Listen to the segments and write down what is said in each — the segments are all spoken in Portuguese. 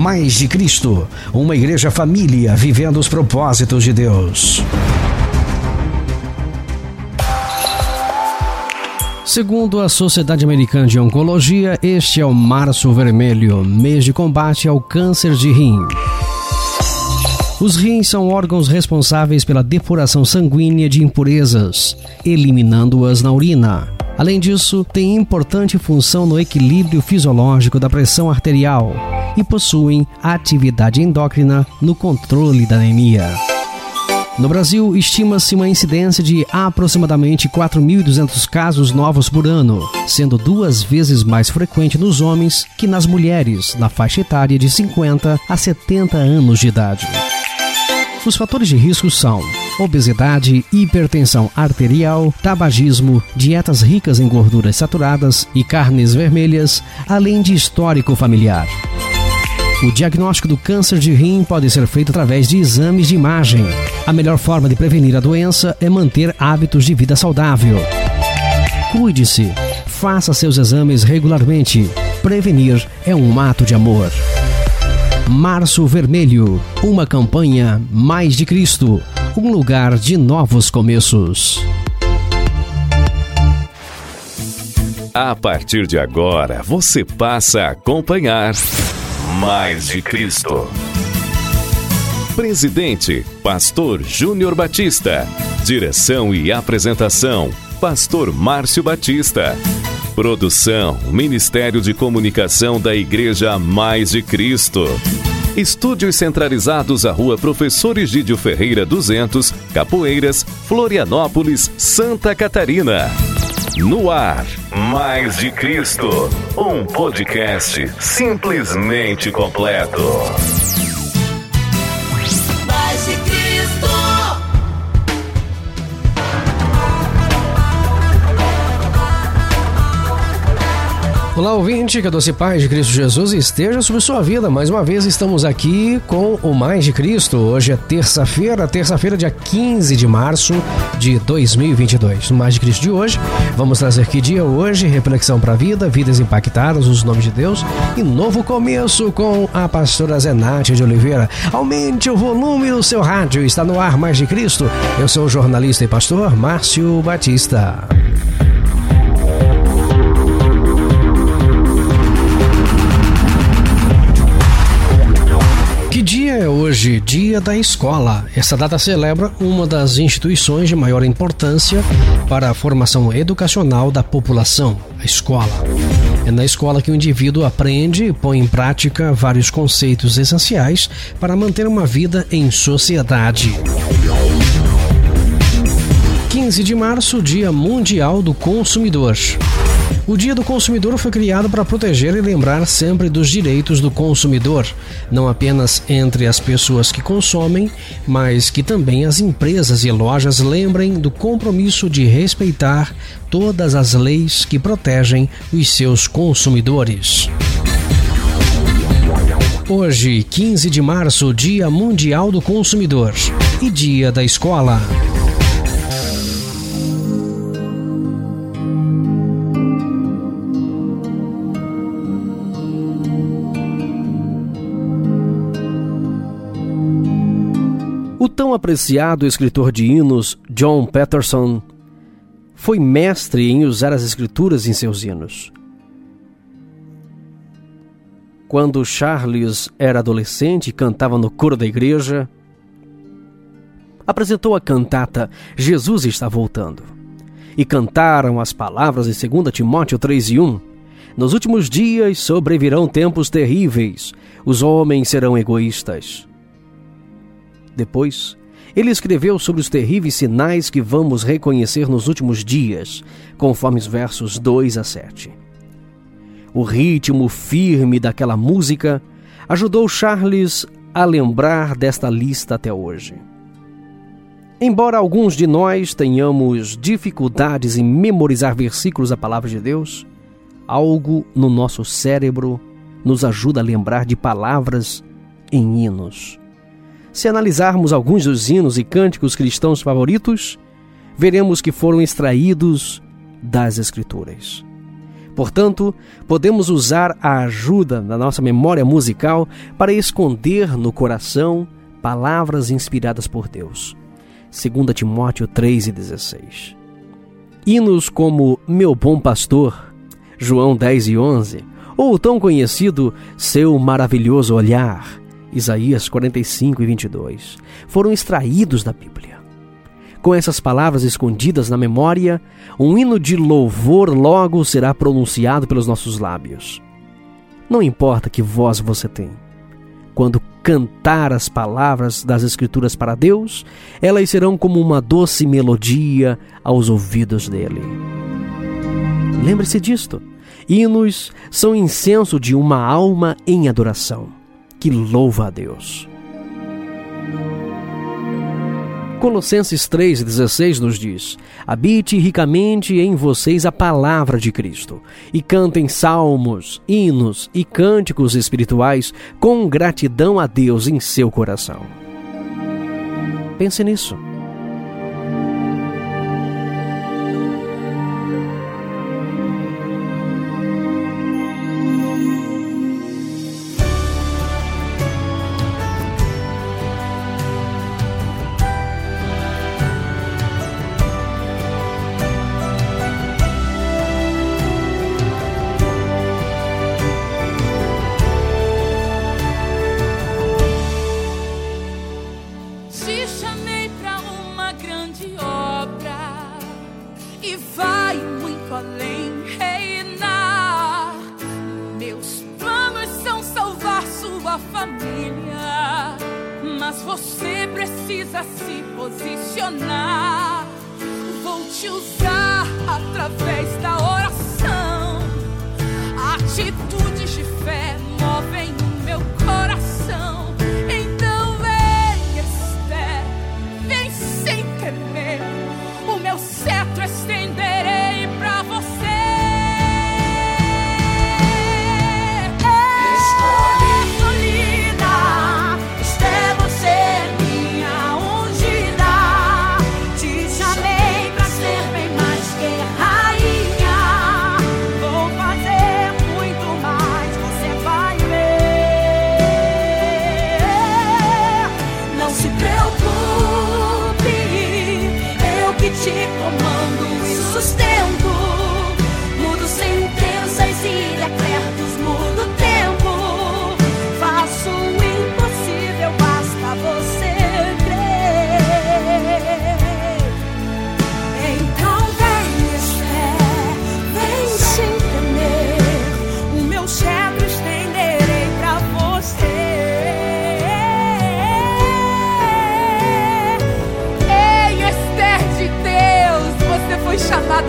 Mais de Cristo, uma igreja família vivendo os propósitos de Deus. Segundo a Sociedade Americana de Oncologia, este é o Março Vermelho, mês de combate ao câncer de rim. Os rins são órgãos responsáveis pela depuração sanguínea de impurezas, eliminando-as na urina. Além disso, tem importante função no equilíbrio fisiológico da pressão arterial e possuem atividade endócrina no controle da anemia. No Brasil, estima-se uma incidência de aproximadamente 4.200 casos novos por ano, sendo duas vezes mais frequente nos homens que nas mulheres, na faixa etária de 50 a 70 anos de idade. Os fatores de risco são obesidade, hipertensão arterial, tabagismo, dietas ricas em gorduras saturadas e carnes vermelhas, além de histórico familiar. O diagnóstico do câncer de rim pode ser feito através de exames de imagem. A melhor forma de prevenir a doença é manter hábitos de vida saudável. Cuide-se, faça seus exames regularmente. Prevenir é um ato de amor. Março Vermelho, uma campanha mais de Cristo, um lugar de novos começos. A partir de agora, você passa a acompanhar mais de Cristo. Presidente, Pastor Júnior Batista. Direção e apresentação, Pastor Márcio Batista. Produção, Ministério de Comunicação da Igreja Mais de Cristo. Estúdios centralizados à Rua Professor Egídio Ferreira 200, Capoeiras, Florianópolis, Santa Catarina. No ar, Mais de Cristo, um podcast simplesmente completo. Olá, ouvinte, que a doce paz de Cristo Jesus esteja sobre sua vida. Mais uma vez estamos aqui com o Mais de Cristo. Hoje é terça-feira, terça-feira, dia 15 de março de 2022. No Mais de Cristo de hoje, vamos trazer que dia hoje, reflexão para a vida, vidas impactadas, os nomes de Deus e novo começo com a pastora Zenate de Oliveira. Aumente o volume do seu rádio, está no ar Mais de Cristo. Eu sou o jornalista e pastor Márcio Batista. Dia é hoje? Dia da Escola. Essa data celebra uma das instituições de maior importância para a formação educacional da população, a escola. É na escola que o indivíduo aprende e põe em prática vários conceitos essenciais para manter uma vida em sociedade. 15 de março, Dia Mundial do Consumidor. O Dia do Consumidor foi criado para proteger e lembrar sempre dos direitos do consumidor, não apenas entre as pessoas que consomem, mas que também as empresas e lojas lembrem do compromisso de respeitar todas as leis que protegem os seus consumidores. Hoje, 15 de março, Dia Mundial do Consumidor e Dia da Escola. Tão apreciado escritor de hinos John Patterson foi mestre em usar as escrituras em seus hinos. Quando Charles era adolescente e cantava no coro da igreja, apresentou a cantata Jesus está voltando. E cantaram as palavras de 2 Timóteo 3 e 1. Nos últimos dias sobrevirão tempos terríveis, os homens serão egoístas depois, ele escreveu sobre os terríveis sinais que vamos reconhecer nos últimos dias, conforme os versos 2 a 7. O ritmo firme daquela música ajudou Charles a lembrar desta lista até hoje. Embora alguns de nós tenhamos dificuldades em memorizar versículos da Palavra de Deus, algo no nosso cérebro nos ajuda a lembrar de palavras em hinos. Se analisarmos alguns dos hinos e cânticos cristãos favoritos, veremos que foram extraídos das Escrituras. Portanto, podemos usar a ajuda da nossa memória musical para esconder no coração palavras inspiradas por Deus. 2 Timóteo 3,16. Hinos como Meu Bom Pastor, João 10 e 11, ou o tão conhecido Seu Maravilhoso Olhar, Isaías 45 e 22, foram extraídos da Bíblia. Com essas palavras escondidas na memória, um hino de louvor logo será pronunciado pelos nossos lábios. Não importa que voz você tem. Quando cantar as palavras das Escrituras para Deus, elas serão como uma doce melodia aos ouvidos dele. Lembre-se disto: hinos são incenso de uma alma em adoração que louva a Deus. Colossenses 3,16 nos diz: Habite ricamente em vocês a palavra de Cristo, e cantem salmos, hinos e cânticos espirituais com gratidão a Deus em seu coração. Pense nisso. Precisa se posicionar. Vou te usar através da oração. Atitudes de fé movem o meu coração.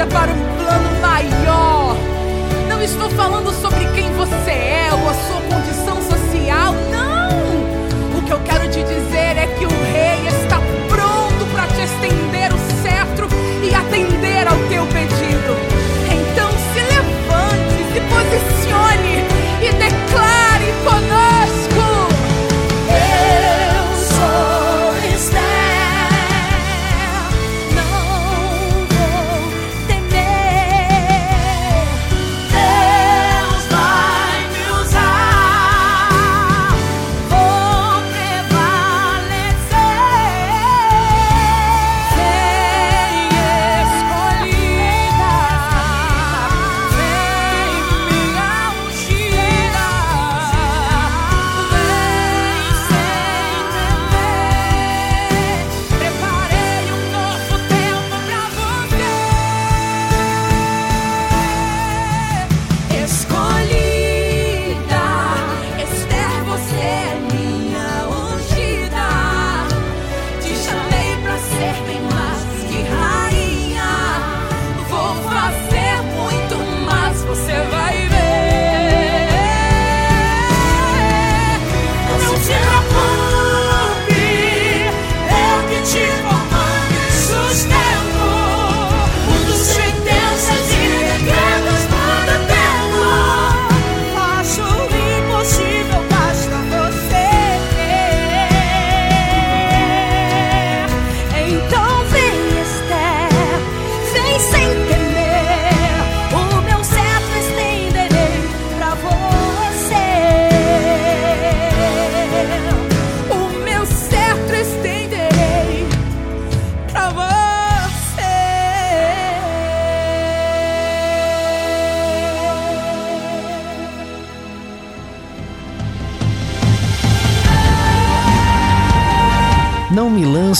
chamada para um plano maior. Não estou falando sobre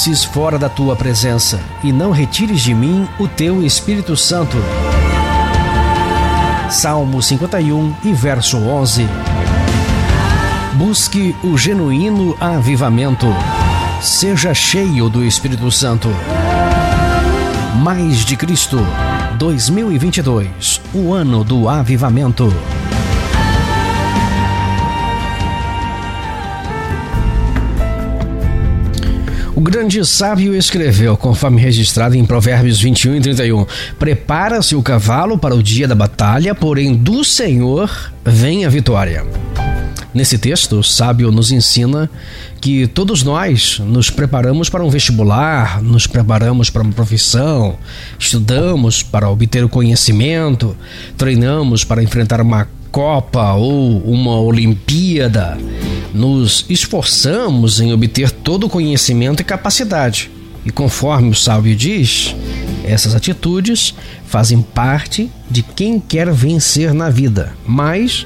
lances fora da tua presença, e não retires de mim o teu Espírito Santo. Salmo 51 e verso 11. Busque o genuíno avivamento. Seja cheio do Espírito Santo. Mais de Cristo. 2022, o ano do avivamento. O grande sábio escreveu, conforme registrado em Provérbios 21 e 31, Prepara-se o cavalo para o dia da batalha, porém do Senhor vem a vitória. Nesse texto, o sábio nos ensina que todos nós nos preparamos para um vestibular, nos preparamos para uma profissão, estudamos para obter o conhecimento, treinamos para enfrentar uma Copa ou uma Olimpíada, nos esforçamos em obter todo o conhecimento e capacidade. E conforme o sábio diz, essas atitudes fazem parte de quem quer vencer na vida. Mas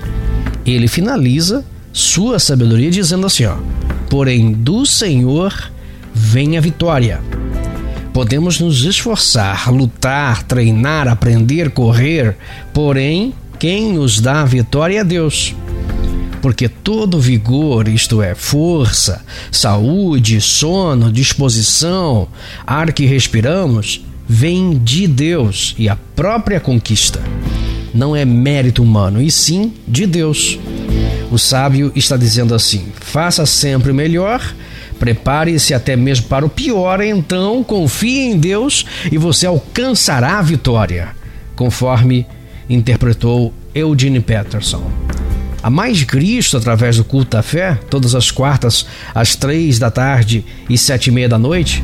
ele finaliza sua sabedoria dizendo assim: ó, porém do Senhor vem a vitória. Podemos nos esforçar, lutar, treinar, aprender, correr, porém quem nos dá a vitória é Deus. Porque todo vigor, isto é, força, saúde, sono, disposição, ar que respiramos, vem de Deus e a própria conquista. Não é mérito humano, e sim de Deus. O sábio está dizendo assim: faça sempre o melhor, prepare-se até mesmo para o pior, então confie em Deus e você alcançará a vitória, conforme interpretou Eugene Peterson. A Mais Cristo, através do culto da fé, todas as quartas, às três da tarde e sete e meia da noite,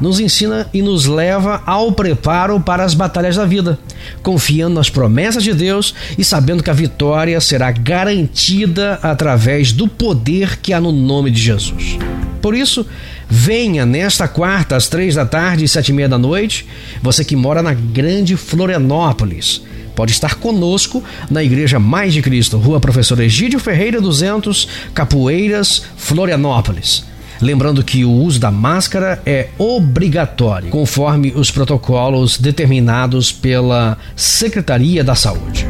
nos ensina e nos leva ao preparo para as batalhas da vida, confiando nas promessas de Deus e sabendo que a vitória será garantida através do poder que há no nome de Jesus. Por isso, venha nesta quarta às três da tarde e sete e meia da noite, você que mora na grande Florianópolis pode estar conosco na Igreja Mais de Cristo, Rua Professor Egídio Ferreira 200, Capoeiras, Florianópolis. Lembrando que o uso da máscara é obrigatório, conforme os protocolos determinados pela Secretaria da Saúde.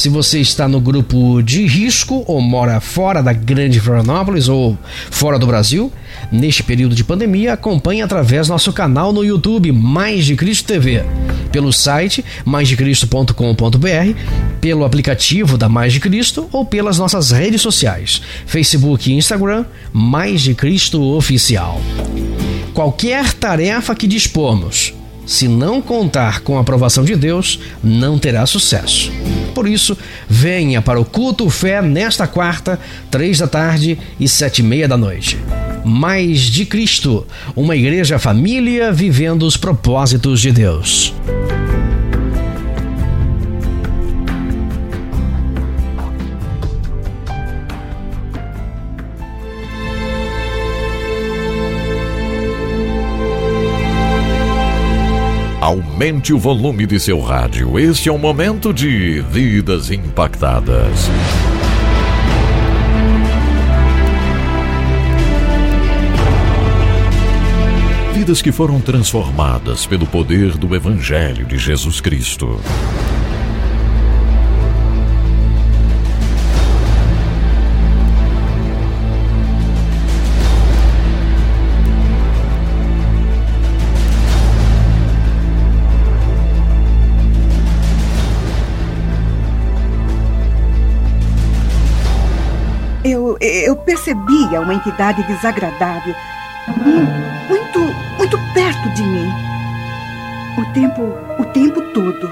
Se você está no grupo de risco ou mora fora da Grande Florianópolis ou fora do Brasil, neste período de pandemia, acompanhe através do nosso canal no YouTube Mais de Cristo TV, pelo site maisdecristo.com.br, pelo aplicativo da Mais de Cristo ou pelas nossas redes sociais, Facebook e Instagram, Mais de Cristo Oficial. Qualquer tarefa que dispormos, se não contar com a aprovação de Deus, não terá sucesso. Por isso, venha para o culto fé nesta quarta, três da tarde e sete e meia da noite. Mais de Cristo, uma igreja família vivendo os propósitos de Deus. Aumente o volume de seu rádio. Este é o momento de Vidas Impactadas. Vidas que foram transformadas pelo poder do Evangelho de Jesus Cristo. Percebia uma entidade desagradável muito, muito perto de mim. O tempo, o tempo todo.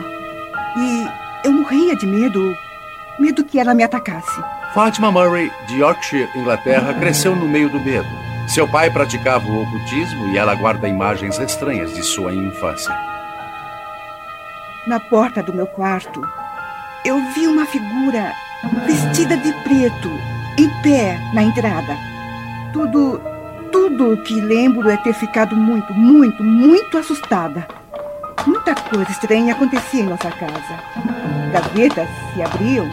E eu morria de medo, medo que ela me atacasse. Fátima Murray, de Yorkshire, Inglaterra, cresceu no meio do medo. Seu pai praticava o ocultismo e ela guarda imagens estranhas de sua infância. Na porta do meu quarto, eu vi uma figura vestida de preto em pé na entrada. Tudo, tudo o que lembro é ter ficado muito, muito, muito assustada. Muita coisa estranha acontecia em nossa casa. Gavetas se abriam,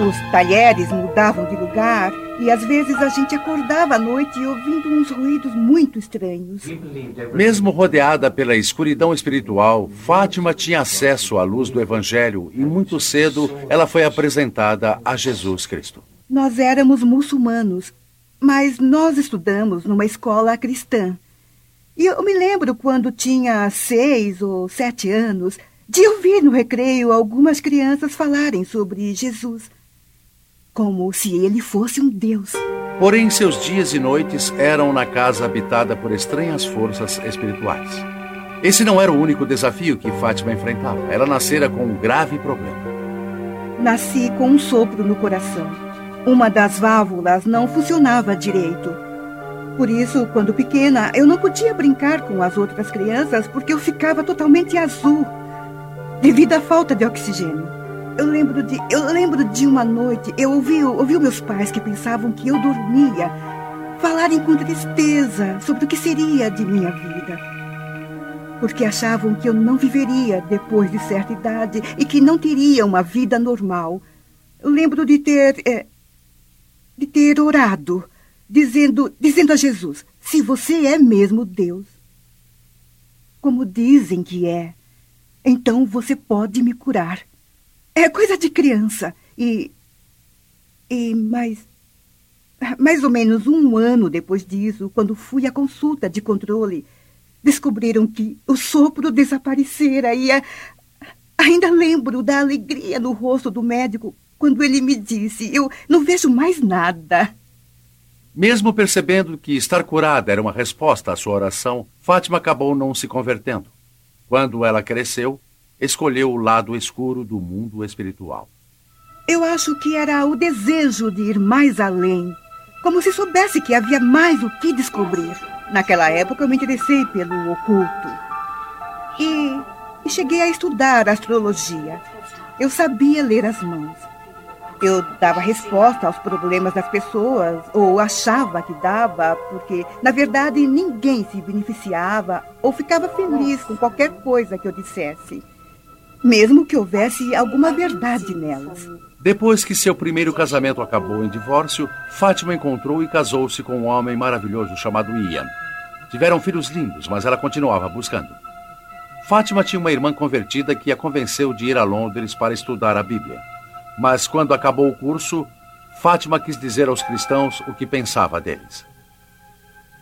os talheres mudavam de lugar e às vezes a gente acordava à noite ouvindo uns ruídos muito estranhos. Mesmo rodeada pela escuridão espiritual, Fátima tinha acesso à luz do Evangelho e muito cedo ela foi apresentada a Jesus Cristo. Nós éramos muçulmanos, mas nós estudamos numa escola cristã. E eu me lembro quando tinha seis ou sete anos de ouvir no recreio algumas crianças falarem sobre Jesus, como se ele fosse um Deus. Porém, seus dias e noites eram na casa habitada por estranhas forças espirituais. Esse não era o único desafio que Fátima enfrentava. Ela nascera com um grave problema. Nasci com um sopro no coração. Uma das válvulas não funcionava direito. Por isso, quando pequena, eu não podia brincar com as outras crianças porque eu ficava totalmente azul devido à falta de oxigênio. Eu lembro de, eu lembro de uma noite, eu ouvi, ouvi meus pais que pensavam que eu dormia falarem com tristeza sobre o que seria de minha vida. Porque achavam que eu não viveria depois de certa idade e que não teria uma vida normal. Eu lembro de ter é, de ter orado, dizendo, dizendo a Jesus: se você é mesmo Deus, como dizem que é, então você pode me curar. É coisa de criança. E. E mais. Mais ou menos um ano depois disso, quando fui à consulta de controle, descobriram que o sopro desaparecera e a, ainda lembro da alegria no rosto do médico quando ele me disse: Eu não vejo mais nada. Mesmo percebendo que estar curada era uma resposta à sua oração, Fátima acabou não se convertendo. Quando ela cresceu, escolheu o lado escuro do mundo espiritual. Eu acho que era o desejo de ir mais além, como se soubesse que havia mais o que descobrir. Naquela época eu me interessei pelo oculto. E, e cheguei a estudar astrologia. Eu sabia ler as mãos. Eu dava resposta aos problemas das pessoas, ou achava que dava, porque, na verdade, ninguém se beneficiava ou ficava feliz com qualquer coisa que eu dissesse, mesmo que houvesse alguma verdade nelas. Depois que seu primeiro casamento acabou em divórcio, Fátima encontrou e casou-se com um homem maravilhoso chamado Ian. Tiveram filhos lindos, mas ela continuava buscando. Fátima tinha uma irmã convertida que a convenceu de ir a Londres para estudar a Bíblia. Mas quando acabou o curso, Fátima quis dizer aos cristãos o que pensava deles.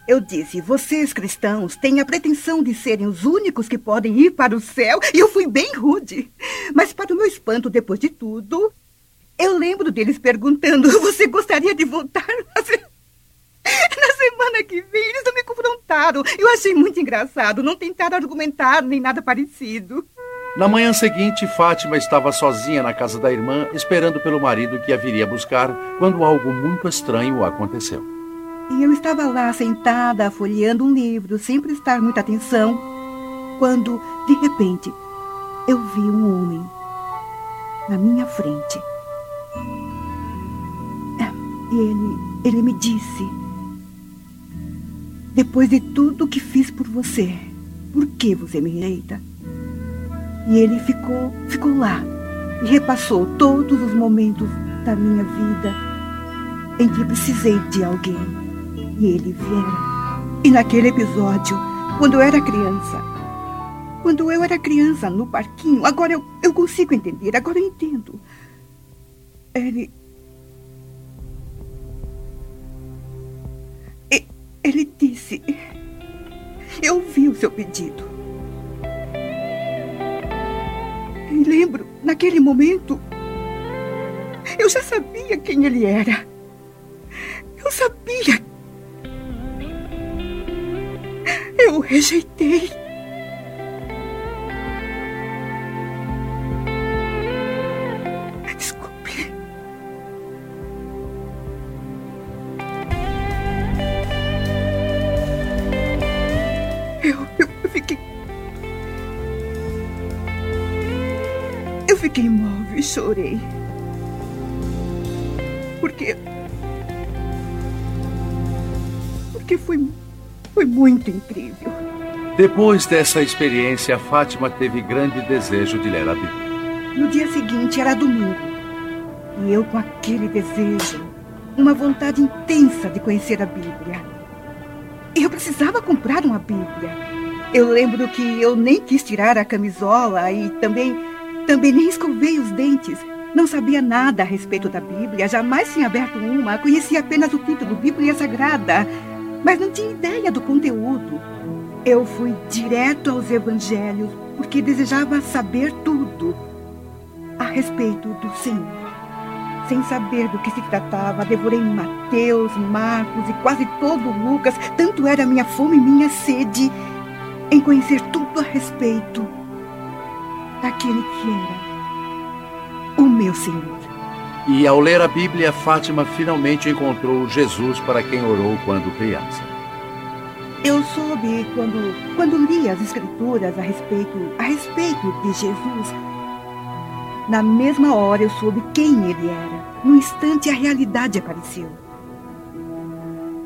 Eu disse: vocês cristãos têm a pretensão de serem os únicos que podem ir para o céu, e eu fui bem rude. Mas, para o meu espanto, depois de tudo, eu lembro deles perguntando: você gostaria de voltar? Na semana que vem, eles não me confrontaram. Eu achei muito engraçado. Não tentaram argumentar nem nada parecido. Na manhã seguinte, Fátima estava sozinha na casa da irmã, esperando pelo marido que a viria buscar, quando algo muito estranho aconteceu. E eu estava lá sentada, folheando um livro, sem prestar muita atenção, quando, de repente, eu vi um homem na minha frente. E ele, ele me disse: Depois de tudo que fiz por você, por que você me rejeita? E ele ficou, ficou lá e repassou todos os momentos da minha vida em que precisei de alguém. E ele viera. E naquele episódio, quando eu era criança, quando eu era criança no parquinho, agora eu, eu consigo entender, agora eu entendo. Ele. Ele disse: Eu vi o seu pedido. Lembro, naquele momento, eu já sabia quem ele era. Eu sabia. Eu rejeitei. Muito incrível. Depois dessa experiência, Fátima teve grande desejo de ler a Bíblia. No dia seguinte era domingo. E eu com aquele desejo, uma vontade intensa de conhecer a Bíblia. Eu precisava comprar uma Bíblia. Eu lembro que eu nem quis tirar a camisola e também também nem escovei os dentes. Não sabia nada a respeito da Bíblia, jamais tinha aberto uma, conhecia apenas o título Bíblia Sagrada, mas não tinha ideia do conteúdo. Eu fui direto aos evangelhos porque desejava saber tudo a respeito do Senhor. Sem saber do que se tratava, devorei Mateus, Marcos e quase todo Lucas. Tanto era minha fome e minha sede em conhecer tudo a respeito daquele que era o meu Senhor. E ao ler a Bíblia, Fátima finalmente encontrou Jesus para quem orou quando criança. Eu soube quando, quando li as escrituras a respeito, a respeito de Jesus. Na mesma hora eu soube quem ele era. No instante a realidade apareceu.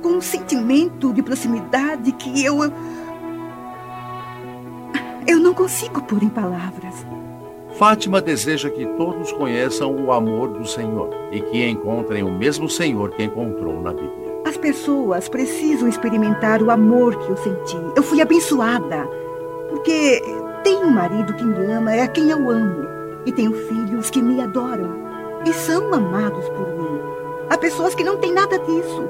Com um sentimento de proximidade que eu. Eu não consigo pôr em palavras. Fátima deseja que todos conheçam o amor do Senhor e que encontrem o mesmo Senhor que encontrou na Bíblia. As pessoas precisam experimentar o amor que eu senti. Eu fui abençoada, porque tenho um marido que me ama, é a quem eu amo, e tenho filhos que me adoram e são amados por mim. Há pessoas que não têm nada disso.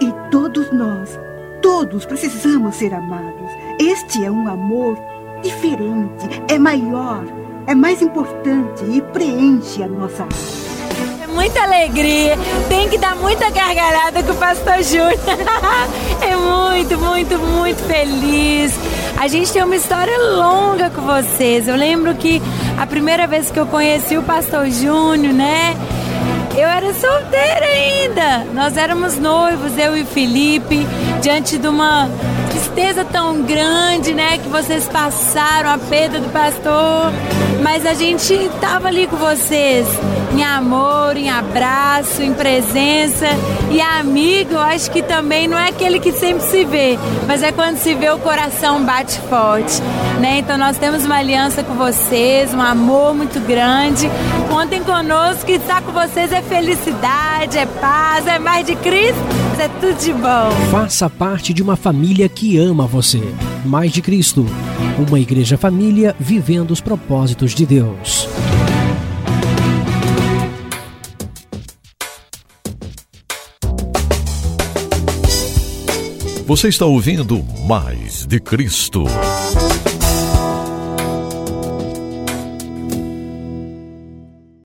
E todos nós, todos precisamos ser amados. Este é um amor diferente, é maior, é mais importante e preenche a nossa alma É muita alegria. Tem que dar muita gargalhada com o pastor Júnior. é muito, muito, muito feliz. A gente tem uma história longa com vocês. Eu lembro que a primeira vez que eu conheci o pastor Júnior, né? Eu era solteira ainda. Nós éramos noivos, eu e Felipe, diante de uma tristeza tão grande, né, que vocês passaram, a perda do pastor. Mas a gente estava ali com vocês, em amor, em abraço, em presença. E amigo, acho que também não é aquele que sempre se vê, mas é quando se vê o coração bate forte, né? Então nós temos uma aliança com vocês, um amor muito grande. Contem conosco que estar com vocês é felicidade, é paz, é mais de Cristo, é tudo de bom. Faça parte de uma família que ama você. Mais de Cristo. Uma igreja família vivendo os propósitos de Deus. Você está ouvindo Mais de Cristo.